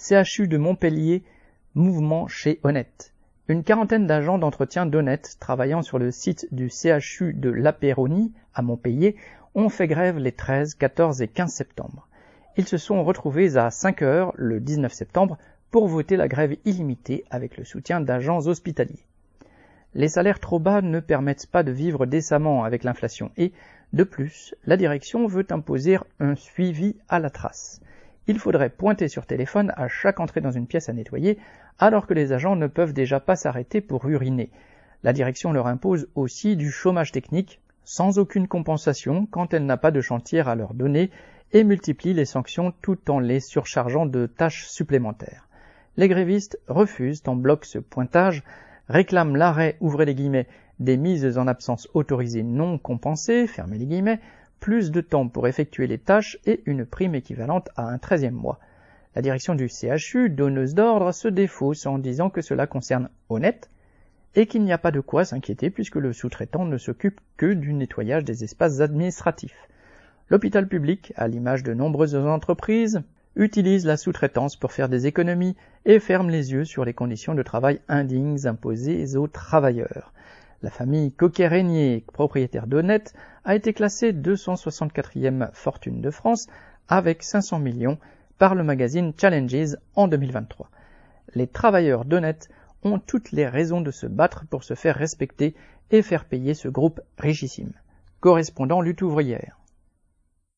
CHU de Montpellier, mouvement chez Honnête. Une quarantaine d'agents d'entretien d'Honnête travaillant sur le site du CHU de Lapéronie à Montpellier ont fait grève les 13, 14 et 15 septembre. Ils se sont retrouvés à 5 heures le 19 septembre pour voter la grève illimitée avec le soutien d'agents hospitaliers. Les salaires trop bas ne permettent pas de vivre décemment avec l'inflation et, de plus, la direction veut imposer un suivi à la trace. Il faudrait pointer sur téléphone à chaque entrée dans une pièce à nettoyer, alors que les agents ne peuvent déjà pas s'arrêter pour uriner. La direction leur impose aussi du chômage technique, sans aucune compensation quand elle n'a pas de chantier à leur donner, et multiplie les sanctions tout en les surchargeant de tâches supplémentaires. Les grévistes refusent en bloc ce pointage, réclament l'arrêt, ouvrez les guillemets, des mises en absence autorisées non compensées, fermez les guillemets, plus de temps pour effectuer les tâches et une prime équivalente à un treizième mois. La direction du CHU, donneuse d'ordre, se défausse en disant que cela concerne Honnête et qu'il n'y a pas de quoi s'inquiéter puisque le sous-traitant ne s'occupe que du nettoyage des espaces administratifs. L'hôpital public, à l'image de nombreuses entreprises, utilise la sous-traitance pour faire des économies et ferme les yeux sur les conditions de travail indignes imposées aux travailleurs. La famille Coquet-Régnier, propriétaire d'Honnête, a été classée 264e fortune de France avec 500 millions par le magazine Challenges en 2023. Les travailleurs d'Honnête ont toutes les raisons de se battre pour se faire respecter et faire payer ce groupe richissime. Correspondant lutte ouvrière.